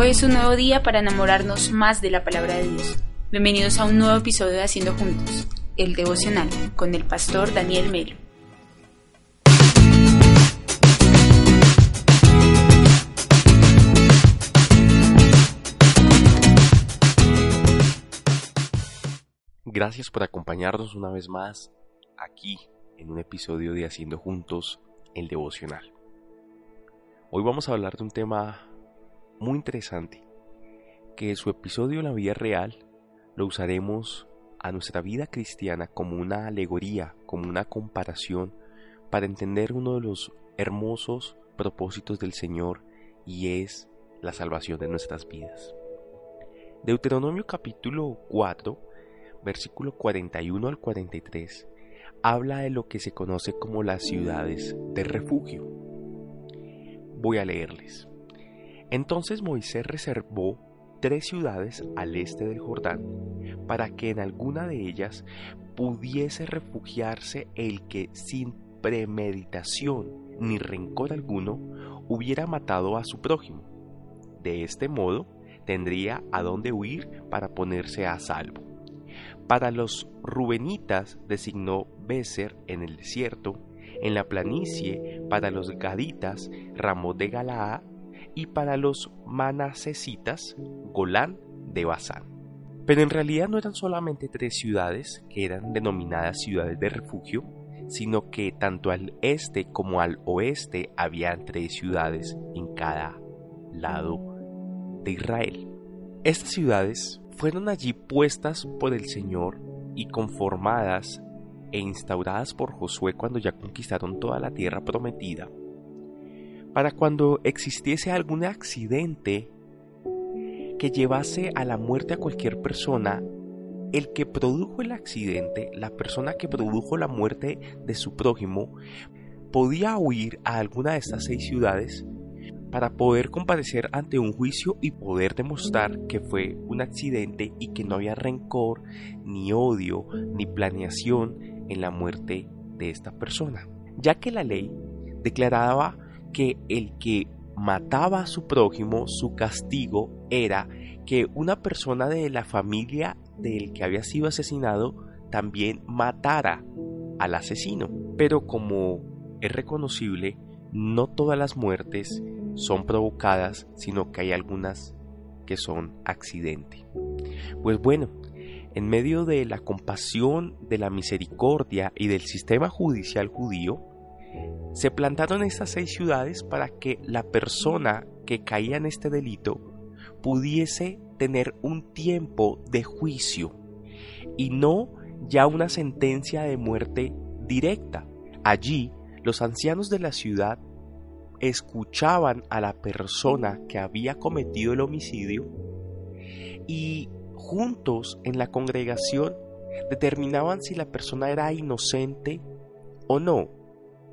Hoy es un nuevo día para enamorarnos más de la palabra de Dios. Bienvenidos a un nuevo episodio de Haciendo Juntos, el devocional, con el pastor Daniel Melo. Gracias por acompañarnos una vez más aquí en un episodio de Haciendo Juntos el devocional. Hoy vamos a hablar de un tema muy interesante, que su episodio en la vida real lo usaremos a nuestra vida cristiana como una alegoría, como una comparación, para entender uno de los hermosos propósitos del Señor y es la salvación de nuestras vidas. Deuteronomio capítulo 4, versículo 41 al 43, habla de lo que se conoce como las ciudades de refugio. Voy a leerles. Entonces Moisés reservó tres ciudades al este del Jordán, para que en alguna de ellas pudiese refugiarse el que sin premeditación ni rencor alguno hubiera matado a su prójimo. De este modo tendría a dónde huir para ponerse a salvo. Para los rubenitas designó Beser en el desierto, en la planicie para los gaditas Ramón de Galaad y para los manasesitas Golán de Basán. Pero en realidad no eran solamente tres ciudades que eran denominadas ciudades de refugio, sino que tanto al este como al oeste habían tres ciudades en cada lado de Israel. Estas ciudades fueron allí puestas por el Señor y conformadas e instauradas por Josué cuando ya conquistaron toda la tierra prometida, para cuando existiese algún accidente que llevase a la muerte a cualquier persona, el que produjo el accidente, la persona que produjo la muerte de su prójimo, podía huir a alguna de estas seis ciudades para poder comparecer ante un juicio y poder demostrar que fue un accidente y que no había rencor, ni odio, ni planeación en la muerte de esta persona, ya que la ley declaraba que el que mataba a su prójimo, su castigo era que una persona de la familia del que había sido asesinado también matara al asesino. Pero como es reconocible, no todas las muertes son provocadas, sino que hay algunas que son accidente. Pues bueno, en medio de la compasión, de la misericordia y del sistema judicial judío, se plantaron estas seis ciudades para que la persona que caía en este delito pudiese tener un tiempo de juicio y no ya una sentencia de muerte directa. Allí los ancianos de la ciudad escuchaban a la persona que había cometido el homicidio y juntos en la congregación determinaban si la persona era inocente o no.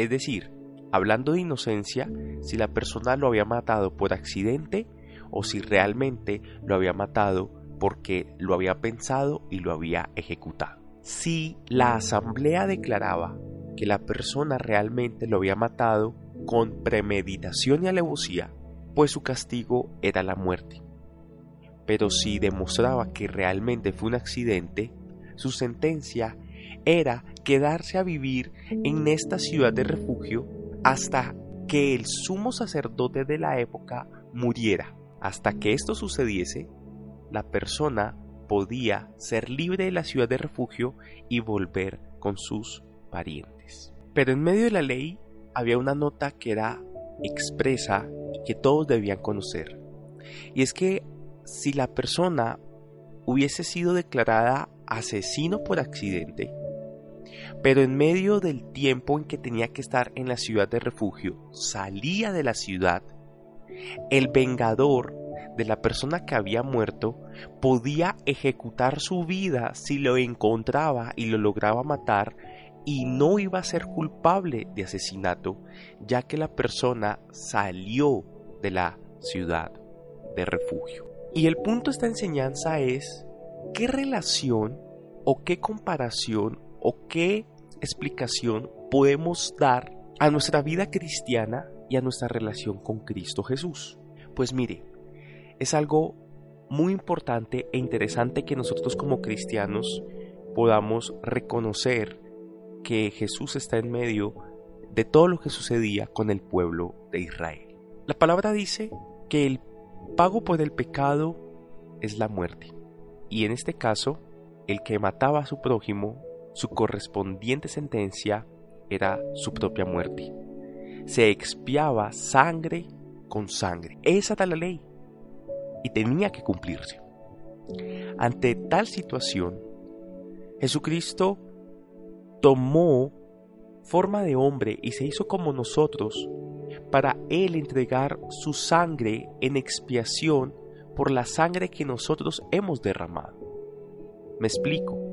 Es decir, hablando de inocencia, si la persona lo había matado por accidente o si realmente lo había matado porque lo había pensado y lo había ejecutado. Si la asamblea declaraba que la persona realmente lo había matado con premeditación y alevosía, pues su castigo era la muerte. Pero si demostraba que realmente fue un accidente, su sentencia era quedarse a vivir en esta ciudad de refugio hasta que el sumo sacerdote de la época muriera. Hasta que esto sucediese, la persona podía ser libre de la ciudad de refugio y volver con sus parientes. Pero en medio de la ley había una nota que era expresa y que todos debían conocer. Y es que si la persona hubiese sido declarada asesino por accidente, pero en medio del tiempo en que tenía que estar en la ciudad de refugio, salía de la ciudad, el vengador de la persona que había muerto podía ejecutar su vida si lo encontraba y lo lograba matar y no iba a ser culpable de asesinato, ya que la persona salió de la ciudad de refugio. Y el punto de esta enseñanza es qué relación o qué comparación o qué explicación podemos dar a nuestra vida cristiana y a nuestra relación con Cristo Jesús. Pues mire, es algo muy importante e interesante que nosotros como cristianos podamos reconocer que Jesús está en medio de todo lo que sucedía con el pueblo de Israel. La palabra dice que el pago por el pecado es la muerte. Y en este caso, el que mataba a su prójimo, su correspondiente sentencia era su propia muerte. Se expiaba sangre con sangre. Esa era la ley. Y tenía que cumplirse. Ante tal situación, Jesucristo tomó forma de hombre y se hizo como nosotros para Él entregar su sangre en expiación por la sangre que nosotros hemos derramado. Me explico.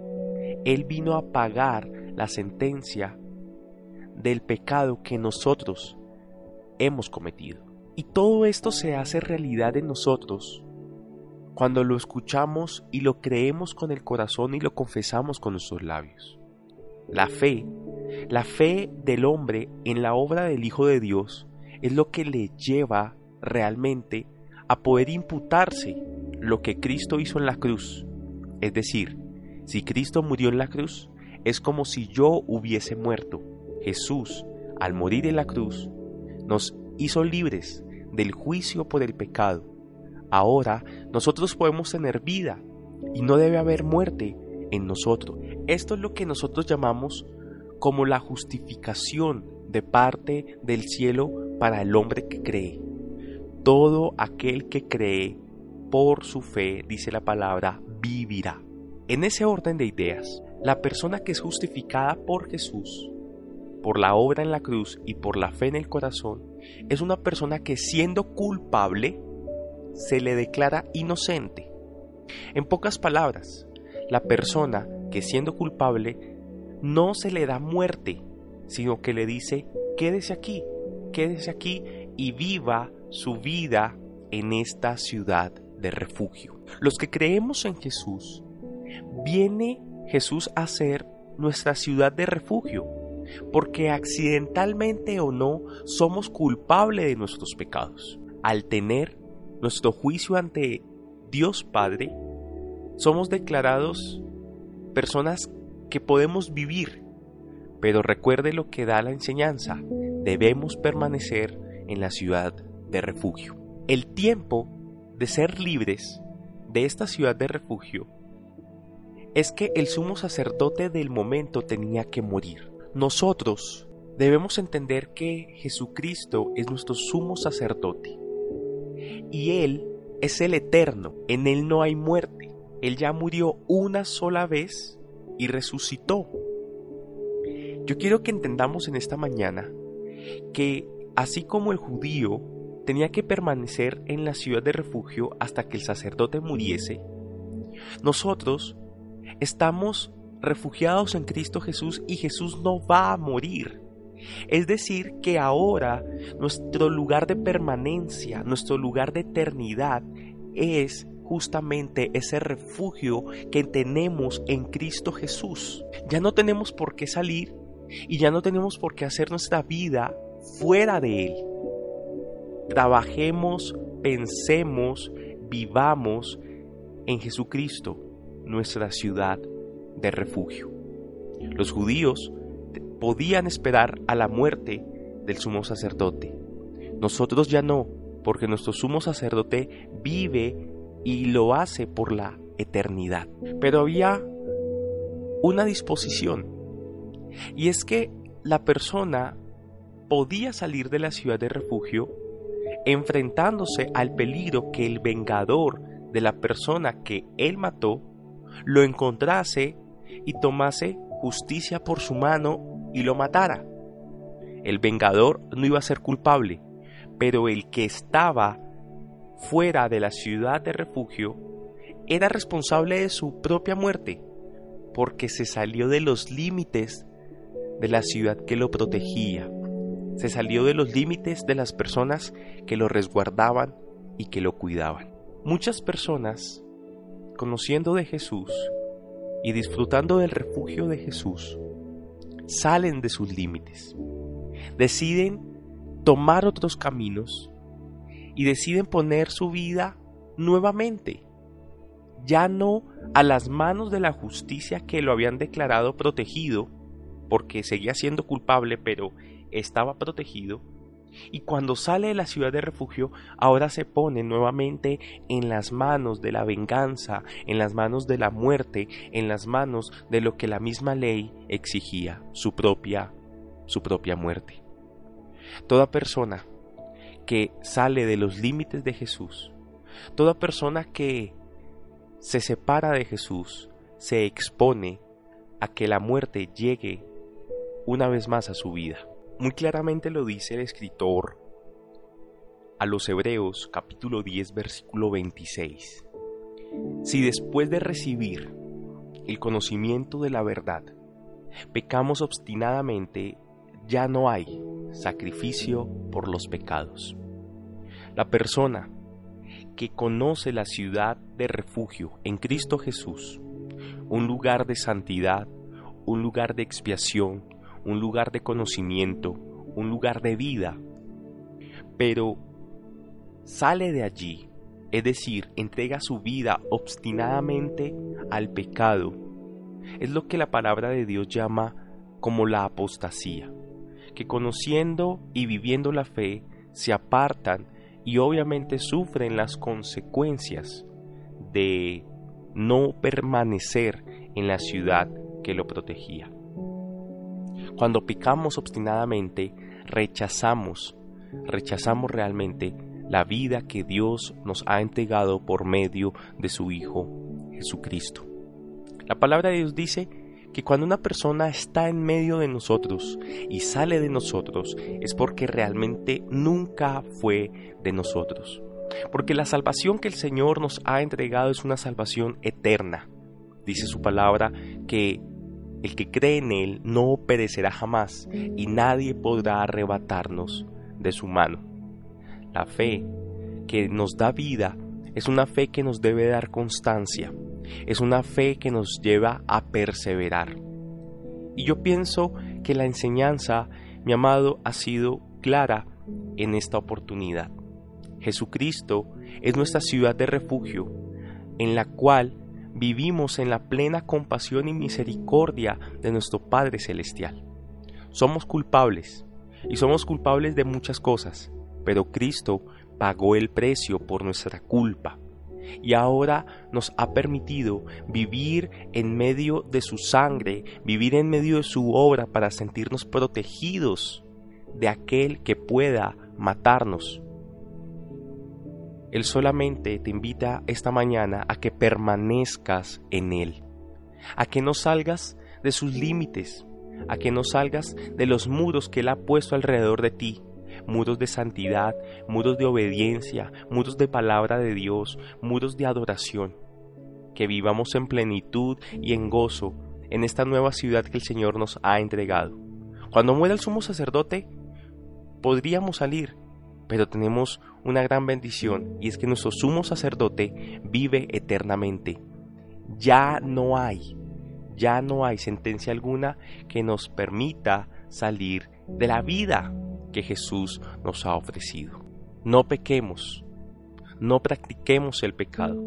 Él vino a pagar la sentencia del pecado que nosotros hemos cometido. Y todo esto se hace realidad en nosotros cuando lo escuchamos y lo creemos con el corazón y lo confesamos con nuestros labios. La fe, la fe del hombre en la obra del Hijo de Dios es lo que le lleva realmente a poder imputarse lo que Cristo hizo en la cruz. Es decir, si Cristo murió en la cruz, es como si yo hubiese muerto. Jesús, al morir en la cruz, nos hizo libres del juicio por el pecado. Ahora nosotros podemos tener vida y no debe haber muerte en nosotros. Esto es lo que nosotros llamamos como la justificación de parte del cielo para el hombre que cree. Todo aquel que cree por su fe, dice la palabra, vivirá. En ese orden de ideas, la persona que es justificada por Jesús, por la obra en la cruz y por la fe en el corazón, es una persona que siendo culpable, se le declara inocente. En pocas palabras, la persona que siendo culpable no se le da muerte, sino que le dice, quédese aquí, quédese aquí y viva su vida en esta ciudad de refugio. Los que creemos en Jesús, viene Jesús a ser nuestra ciudad de refugio, porque accidentalmente o no somos culpables de nuestros pecados. Al tener nuestro juicio ante Dios Padre, somos declarados personas que podemos vivir. Pero recuerde lo que da la enseñanza, debemos permanecer en la ciudad de refugio. El tiempo de ser libres de esta ciudad de refugio es que el sumo sacerdote del momento tenía que morir. Nosotros debemos entender que Jesucristo es nuestro sumo sacerdote y Él es el eterno, en Él no hay muerte. Él ya murió una sola vez y resucitó. Yo quiero que entendamos en esta mañana que así como el judío tenía que permanecer en la ciudad de refugio hasta que el sacerdote muriese, nosotros estamos refugiados en Cristo Jesús y Jesús no va a morir. Es decir, que ahora nuestro lugar de permanencia, nuestro lugar de eternidad es justamente ese refugio que tenemos en Cristo Jesús. Ya no tenemos por qué salir y ya no tenemos por qué hacer nuestra vida fuera de Él. Trabajemos, pensemos, vivamos en Jesucristo, nuestra ciudad de refugio. Los judíos podían esperar a la muerte del sumo sacerdote. Nosotros ya no, porque nuestro sumo sacerdote vive y lo hace por la eternidad. Pero había una disposición, y es que la persona podía salir de la ciudad de refugio enfrentándose al peligro que el vengador de la persona que él mató lo encontrase y tomase justicia por su mano y lo matara. El vengador no iba a ser culpable, pero el que estaba fuera de la ciudad de refugio era responsable de su propia muerte, porque se salió de los límites de la ciudad que lo protegía, se salió de los límites de las personas que lo resguardaban y que lo cuidaban. Muchas personas, conociendo de Jesús y disfrutando del refugio de Jesús, salen de sus límites, deciden tomar otros caminos y deciden poner su vida nuevamente, ya no a las manos de la justicia que lo habían declarado protegido, porque seguía siendo culpable, pero estaba protegido, y cuando sale de la ciudad de refugio, ahora se pone nuevamente en las manos de la venganza, en las manos de la muerte, en las manos de lo que la misma ley exigía, su propia, su propia muerte. Toda persona que sale de los límites de Jesús, toda persona que se separa de Jesús, se expone a que la muerte llegue una vez más a su vida. Muy claramente lo dice el escritor a los Hebreos capítulo 10 versículo 26. Si después de recibir el conocimiento de la verdad, pecamos obstinadamente, ya no hay sacrificio por los pecados. La persona que conoce la ciudad de refugio en Cristo Jesús, un lugar de santidad, un lugar de expiación, un lugar de conocimiento, un lugar de vida, pero sale de allí, es decir, entrega su vida obstinadamente al pecado. Es lo que la palabra de Dios llama como la apostasía, que conociendo y viviendo la fe se apartan y obviamente sufren las consecuencias de no permanecer en la ciudad que lo protegía. Cuando picamos obstinadamente, rechazamos, rechazamos realmente la vida que Dios nos ha entregado por medio de su Hijo Jesucristo. La palabra de Dios dice que cuando una persona está en medio de nosotros y sale de nosotros es porque realmente nunca fue de nosotros. Porque la salvación que el Señor nos ha entregado es una salvación eterna. Dice su palabra que el que cree en Él no perecerá jamás y nadie podrá arrebatarnos de su mano. La fe que nos da vida es una fe que nos debe dar constancia, es una fe que nos lleva a perseverar. Y yo pienso que la enseñanza, mi amado, ha sido clara en esta oportunidad. Jesucristo es nuestra ciudad de refugio, en la cual vivimos en la plena compasión y misericordia de nuestro Padre Celestial. Somos culpables, y somos culpables de muchas cosas, pero Cristo pagó el precio por nuestra culpa y ahora nos ha permitido vivir en medio de su sangre, vivir en medio de su obra para sentirnos protegidos de aquel que pueda matarnos él solamente te invita esta mañana a que permanezcas en Él, a que no salgas de sus límites, a que no salgas de los muros que Él ha puesto alrededor de ti, muros de santidad, muros de obediencia, muros de palabra de Dios, muros de adoración. Que vivamos en plenitud y en gozo en esta nueva ciudad que el Señor nos ha entregado. Cuando muera el sumo sacerdote, podríamos salir pero tenemos una gran bendición y es que nuestro sumo sacerdote vive eternamente. Ya no hay, ya no hay sentencia alguna que nos permita salir de la vida que Jesús nos ha ofrecido. No pequemos, no practiquemos el pecado.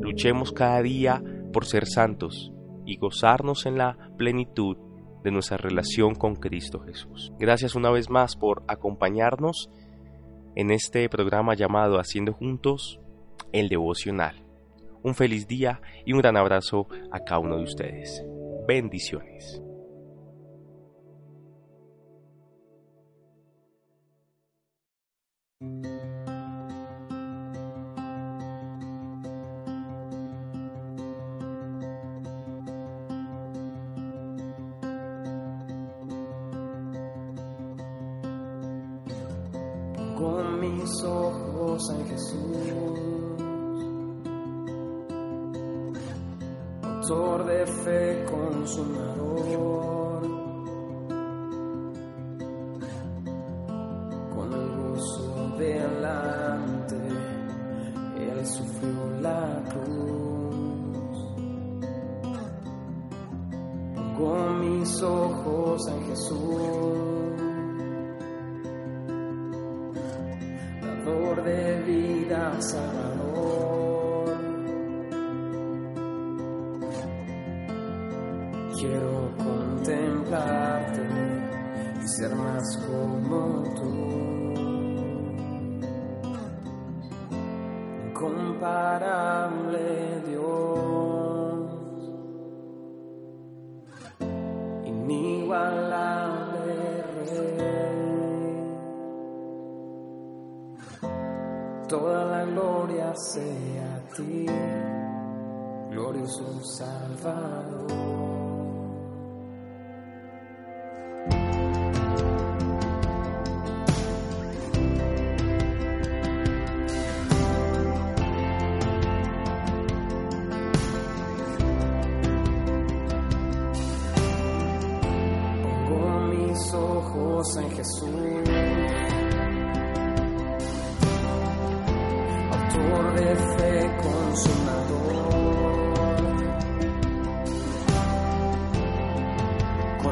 Luchemos cada día por ser santos y gozarnos en la plenitud de nuestra relación con Cristo Jesús. Gracias una vez más por acompañarnos en este programa llamado Haciendo Juntos el Devocional. Un feliz día y un gran abrazo a cada uno de ustedes. Bendiciones. Con mis ojos en Jesús, autor de fe consumador, con el gozo delante, Él sufrió la cruz. Con mis ojos en Jesús. dador de vida sanador. Quiero contemplarte y ser más como la gloria sea a ti, glorioso Salvador.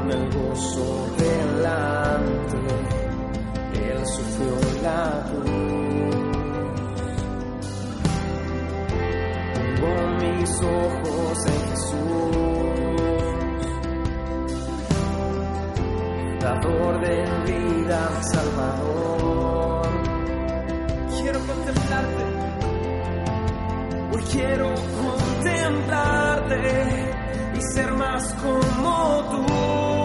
con el gozo delante, Él sufrió la cruz. Pongo mis ojos en Jesús, dador de vida, Salvador. Quiero contemplarte, hoy quiero contemplarte ser más como tú.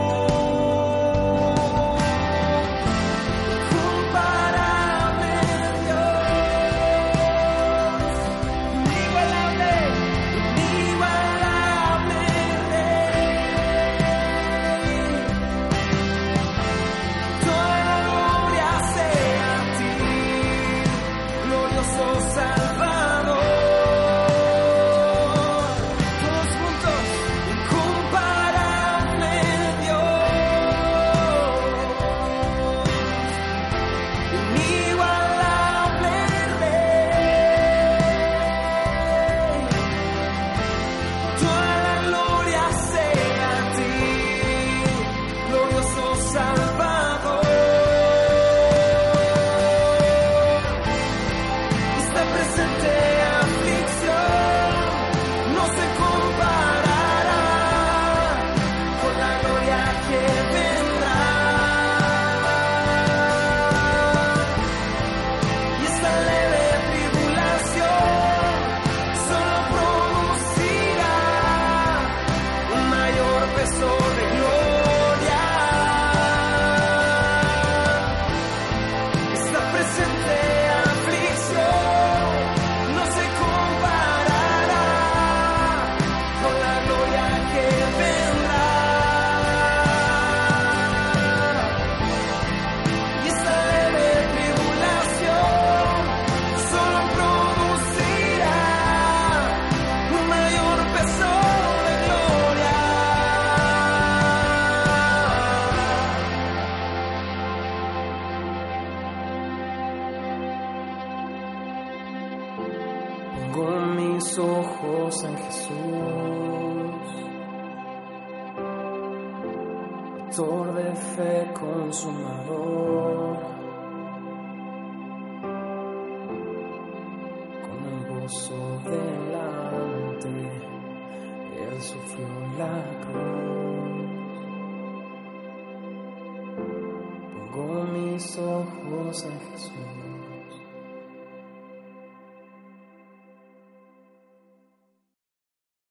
Pongo mis ojos en Jesús, autor de fe consumador.